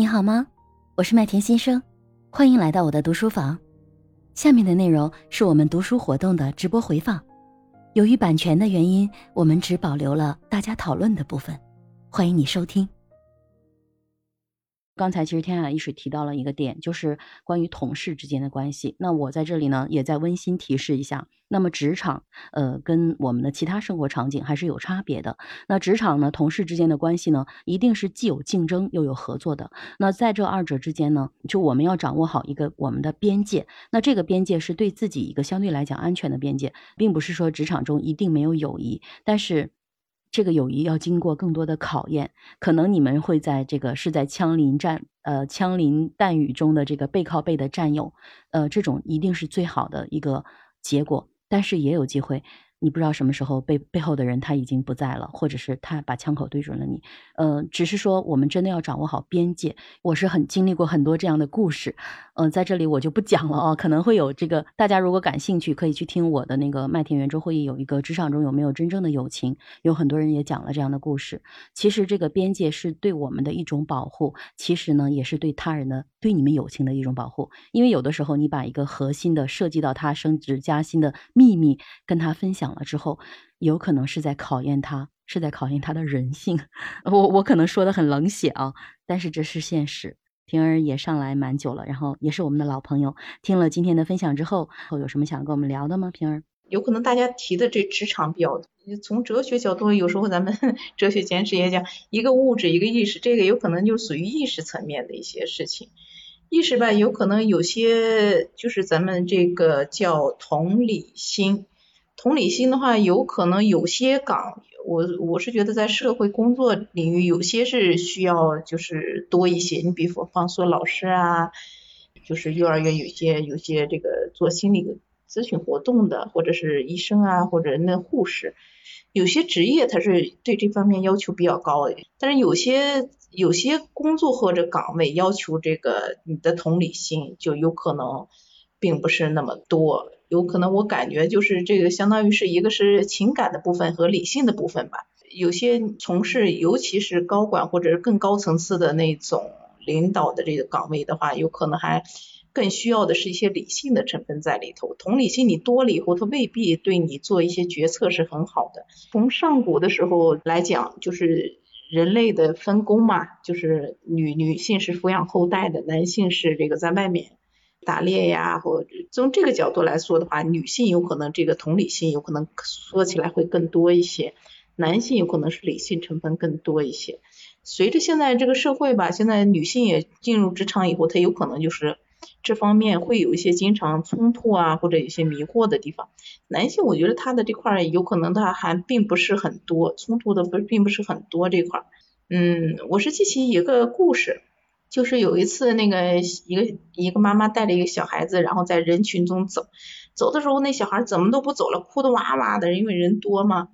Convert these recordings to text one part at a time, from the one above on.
你好吗？我是麦田先生，欢迎来到我的读书房。下面的内容是我们读书活动的直播回放，由于版权的原因，我们只保留了大家讨论的部分，欢迎你收听。刚才其实天海一水提到了一个点，就是关于同事之间的关系。那我在这里呢，也在温馨提示一下。那么职场，呃，跟我们的其他生活场景还是有差别的。那职场呢，同事之间的关系呢，一定是既有竞争又有合作的。那在这二者之间呢，就我们要掌握好一个我们的边界。那这个边界是对自己一个相对来讲安全的边界，并不是说职场中一定没有友谊，但是。这个友谊要经过更多的考验，可能你们会在这个是在枪林战呃枪林弹雨中的这个背靠背的战友，呃，这种一定是最好的一个结果，但是也有机会。你不知道什么时候背背后的人他已经不在了，或者是他把枪口对准了你，呃，只是说我们真的要掌握好边界。我是很经历过很多这样的故事，嗯，在这里我就不讲了啊，可能会有这个大家如果感兴趣，可以去听我的那个麦田圆桌会议，有一个职场中有没有真正的友情，有很多人也讲了这样的故事。其实这个边界是对我们的一种保护，其实呢也是对他人的对你们友情的一种保护，因为有的时候你把一个核心的涉及到他升职加薪的秘密跟他分享。了之后，有可能是在考验他，是在考验他的人性。我我可能说的很冷血啊，但是这是现实。平儿也上来蛮久了，然后也是我们的老朋友。听了今天的分享之后，有什么想跟我们聊的吗？平儿，有可能大家提的这职场比较，从哲学角度，有时候咱们 哲学简史也讲，一个物质，一个意识，这个有可能就属于意识层面的一些事情。意识吧，有可能有些就是咱们这个叫同理心。同理心的话，有可能有些岗，我我是觉得在社会工作领域，有些是需要就是多一些。你比如方说老师啊，就是幼儿园有些有些这个做心理咨询活动的，或者是医生啊，或者那护士，有些职业他是对这方面要求比较高的。但是有些有些工作或者岗位要求这个你的同理心，就有可能并不是那么多。有可能我感觉就是这个相当于是一个是情感的部分和理性的部分吧。有些从事尤其是高管或者是更高层次的那种领导的这个岗位的话，有可能还更需要的是一些理性的成分在里头。同理心你多了以后，它未必对你做一些决策是很好的。从上古的时候来讲，就是人类的分工嘛，就是女女性是抚养后代的，男性是这个在外面。打猎呀，或者从这个角度来说的话，女性有可能这个同理心有可能说起来会更多一些，男性有可能是理性成分更多一些。随着现在这个社会吧，现在女性也进入职场以后，她有可能就是这方面会有一些经常冲突啊，或者有些迷惑的地方。男性我觉得他的这块有可能他还并不是很多冲突的，不并不是很多这块。嗯，我是记起一个故事。就是有一次，那个一个一个妈妈带着一个小孩子，然后在人群中走，走的时候那小孩怎么都不走了，哭的哇哇的，因为人多嘛。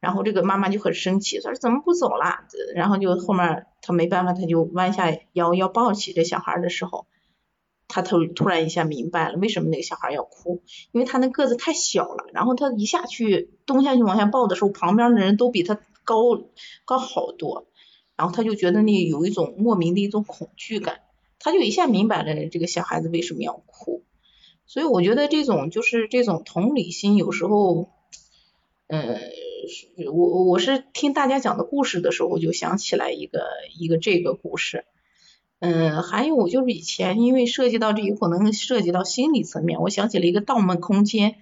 然后这个妈妈就很生气，说怎么不走了？然后就后面他没办法，他就弯下腰要抱起这小孩的时候，他突突然一下明白了为什么那个小孩要哭，因为他那个子太小了，然后他一下去蹲下去往下抱的时候，旁边的人都比他高高好多。然后他就觉得那有一种莫名的一种恐惧感，他就一下明白了这个小孩子为什么要哭。所以我觉得这种就是这种同理心，有时候，呃，我我是听大家讲的故事的时候，我就想起来一个一个这个故事。嗯，还有就是以前因为涉及到这有可能涉及到心理层面，我想起了一个《盗梦空间》。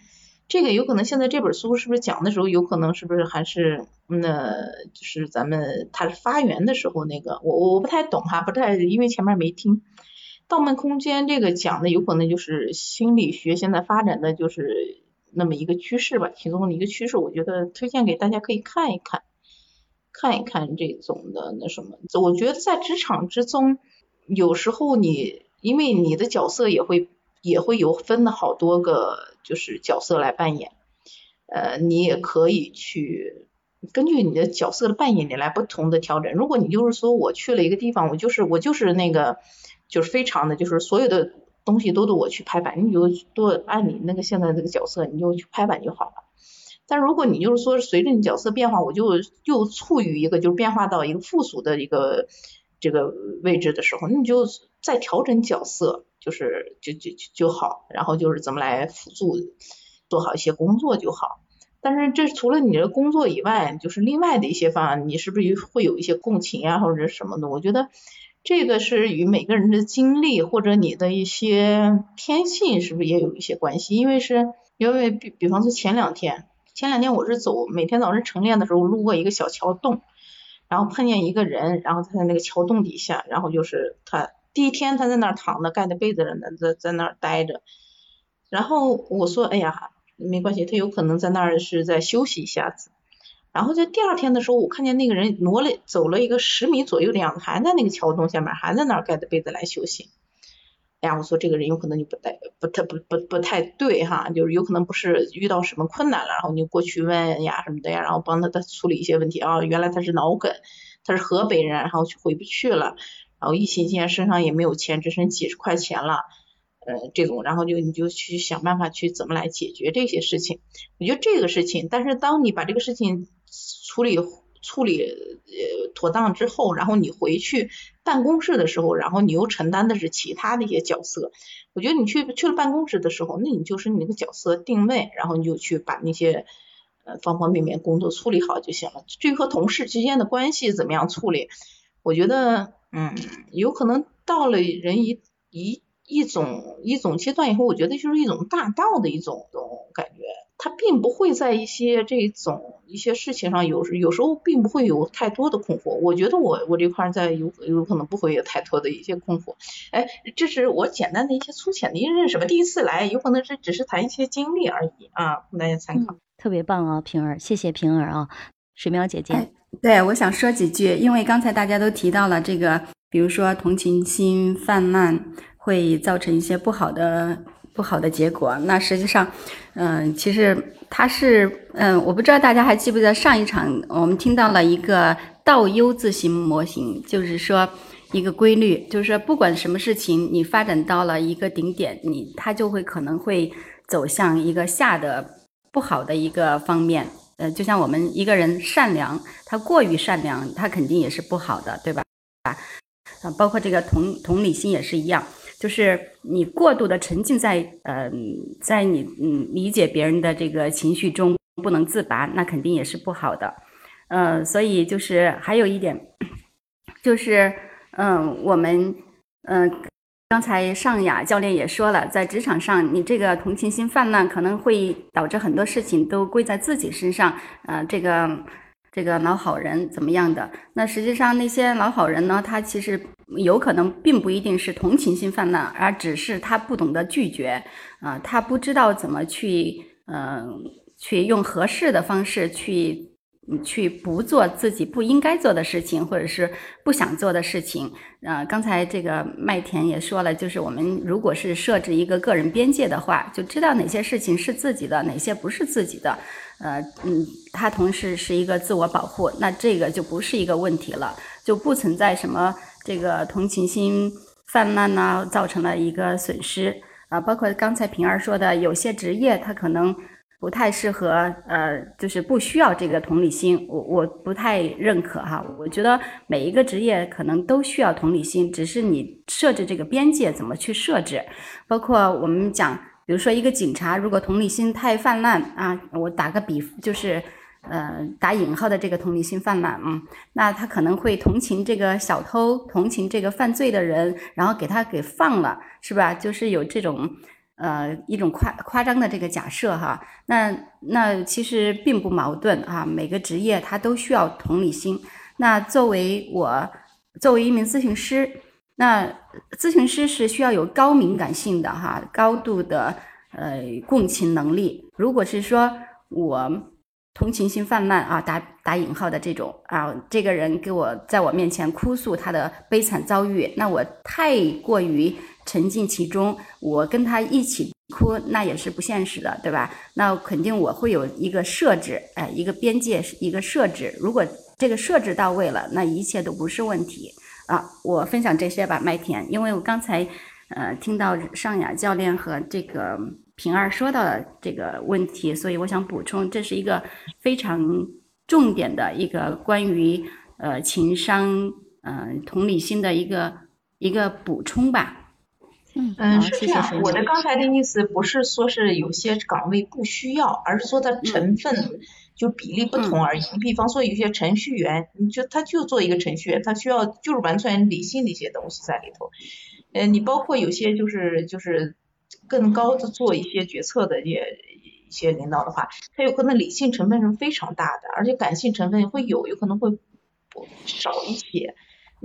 这个有可能现在这本书是不是讲的时候，有可能是不是还是那，就是咱们它是发源的时候那个，我我不太懂哈，不太因为前面没听。盗梦空间这个讲的有可能就是心理学现在发展的就是那么一个趋势吧，其中的一个趋势，我觉得推荐给大家可以看一看，看一看这种的那什么。我觉得在职场之中，有时候你因为你的角色也会也会有分的好多个。就是角色来扮演，呃，你也可以去根据你的角色的扮演，你来不同的调整。如果你就是说我去了一个地方，我就是我就是那个就是非常的就是所有的东西都得我去拍板，你就多按你那个现在这个角色，你就去拍板就好了。但如果你就是说随着你角色变化，我就又处于一个就是变化到一个附属的一个这个位置的时候，你就再调整角色，就是就就就就好，然后就是怎么来辅助做好一些工作就好。但是这除了你的工作以外，就是另外的一些方案，你是不是会有一些共情啊，或者什么的？我觉得这个是与每个人的经历或者你的一些天性是不是也有一些关系？因为是因为比比方说前两天，前两天我是走每天早上晨练的时候路过一个小桥洞，然后碰见一个人，然后他在那个桥洞底下，然后就是他第一天他在那儿躺着盖着被子呢，在在那儿待着，然后我说哎呀。没关系，他有可能在那儿是在休息一下子。然后在第二天的时候，我看见那个人挪了走了一个十米左右的样子，还在那个桥洞下面，还在那儿盖着被子来休息。哎呀，我说这个人有可能就不太不太不不不太对哈，就是有可能不是遇到什么困难了，然后你过去问呀什么的呀，然后帮他他处理一些问题啊。原来他是脑梗，他是河北人，然后回不去了，然后疫情期间身上也没有钱，只剩几十块钱了。呃，这种，然后就你就去想办法去怎么来解决这些事情。我觉得这个事情，但是当你把这个事情处理处理呃妥当之后，然后你回去办公室的时候，然后你又承担的是其他的一些角色。我觉得你去去了办公室的时候，那你就是你那个角色定位，然后你就去把那些呃方方面面工作处理好就行了。至于和同事之间的关系怎么样处理，我觉得嗯，有可能到了人一一。一种一种阶段以后，我觉得就是一种大道的一种种感觉，他并不会在一些这种一些事情上有时有时候并不会有太多的困惑。我觉得我我这块在有有可能不会有太多的一些困惑。哎，这是我简单的一些粗浅的一认识吧。第一次来，有可能是只是谈一些经历而已啊，供大家参考。特别棒啊，平儿，谢谢平儿啊，水苗姐姐。对，我想说几句，因为刚才大家都提到了这个，比如说同情心泛滥。会造成一些不好的不好的结果。那实际上，嗯，其实它是，嗯，我不知道大家还记不记得上一场我们听到了一个倒 U 字形模型，就是说一个规律，就是说不管什么事情，你发展到了一个顶点，你它就会可能会走向一个下的不好的一个方面。呃，就像我们一个人善良，他过于善良，他肯定也是不好的，对吧？啊，包括这个同同理心也是一样。就是你过度的沉浸在呃，在你嗯理解别人的这个情绪中不能自拔，那肯定也是不好的。呃，所以就是还有一点，就是嗯，我们嗯，刚才尚雅教练也说了，在职场上，你这个同情心泛滥，可能会导致很多事情都归在自己身上。呃，这个。这个老好人怎么样的？那实际上那些老好人呢？他其实有可能并不一定是同情心泛滥，而只是他不懂得拒绝啊，他不知道怎么去嗯，去用合适的方式去。去不做自己不应该做的事情，或者是不想做的事情。呃，刚才这个麦田也说了，就是我们如果是设置一个个人边界的话，就知道哪些事情是自己的，哪些不是自己的。呃，嗯，它同时是一个自我保护，那这个就不是一个问题了，就不存在什么这个同情心泛滥呐，造成了一个损失啊。包括刚才平儿说的，有些职业它可能。不太适合，呃，就是不需要这个同理心，我我不太认可哈。我觉得每一个职业可能都需要同理心，只是你设置这个边界怎么去设置。包括我们讲，比如说一个警察，如果同理心太泛滥啊，我打个比，就是呃打引号的这个同理心泛滥啊，那他可能会同情这个小偷，同情这个犯罪的人，然后给他给放了，是吧？就是有这种。呃，一种夸夸张的这个假设哈，那那其实并不矛盾啊。每个职业它都需要同理心。那作为我作为一名咨询师，那咨询师是需要有高敏感性的哈，高度的呃共情能力。如果是说我同情心泛滥啊，打打引号的这种啊，这个人给我在我面前哭诉他的悲惨遭遇，那我太过于。沉浸其中，我跟他一起哭，那也是不现实的，对吧？那肯定我会有一个设置，哎，一个边界，一个设置。如果这个设置到位了，那一切都不是问题啊。我分享这些吧，麦田，因为我刚才呃听到尚雅教练和这个平儿说到的这个问题，所以我想补充，这是一个非常重点的一个关于呃情商。嗯同理心的一个一个补充吧。嗯嗯，是这样。谢谢水我的。刚才的意思不是说是有些岗位不需要，而是说它成分就比例不同而已。你比方说有些程序员，你就他就做一个程序员，他需要就是完全理性的一些东西在里头。呃，你包括有些就是就是更高的做一些决策的也一些领导的话，他有可能理性成分是非常大的，而且感性成分会有，有可能会不少一些。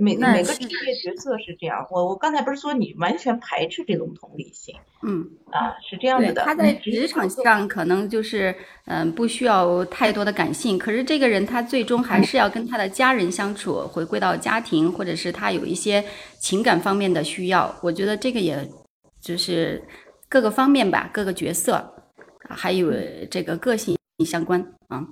每每个职业角色是这样，我我刚才不是说你完全排斥这种同理心嗯。啊，是这样对，子的。他在职场上可能就是嗯、不需要太多的感性，可是这个人他最终还是要跟他的家人相处，回归到家庭，或者是他有一些情感方面的需要。我觉得这个也就是各个方面吧，各个角色，啊还有这个个性相关啊。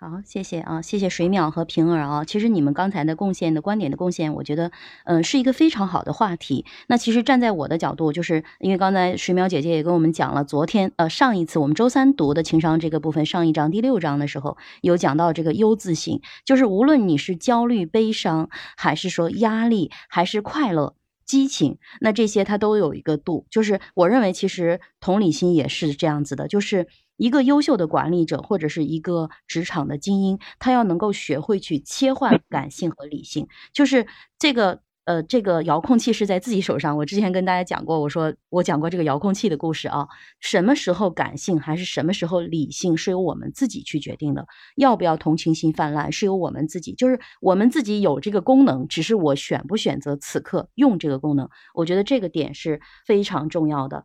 好，谢谢啊，谢谢水淼和平儿啊。其实你们刚才的贡献的观点的贡献，我觉得，嗯、是一个非常好的话题。那其实站在我的角度，就是因为刚才水淼姐姐也跟我们讲了，昨天呃上一次我们周三读的情商这个部分，上一章第六章的时候有讲到这个优字型，就是无论你是焦虑、悲伤，还是说压力，还是快乐。激情，那这些它都有一个度，就是我认为其实同理心也是这样子的，就是一个优秀的管理者或者是一个职场的精英，他要能够学会去切换感性和理性，就是这个。呃，这个遥控器是在自己手上。我之前跟大家讲过，我说我讲过这个遥控器的故事啊。什么时候感性还是什么时候理性，是由我们自己去决定的。要不要同情心泛滥，是由我们自己，就是我们自己有这个功能，只是我选不选择此刻用这个功能。我觉得这个点是非常重要的。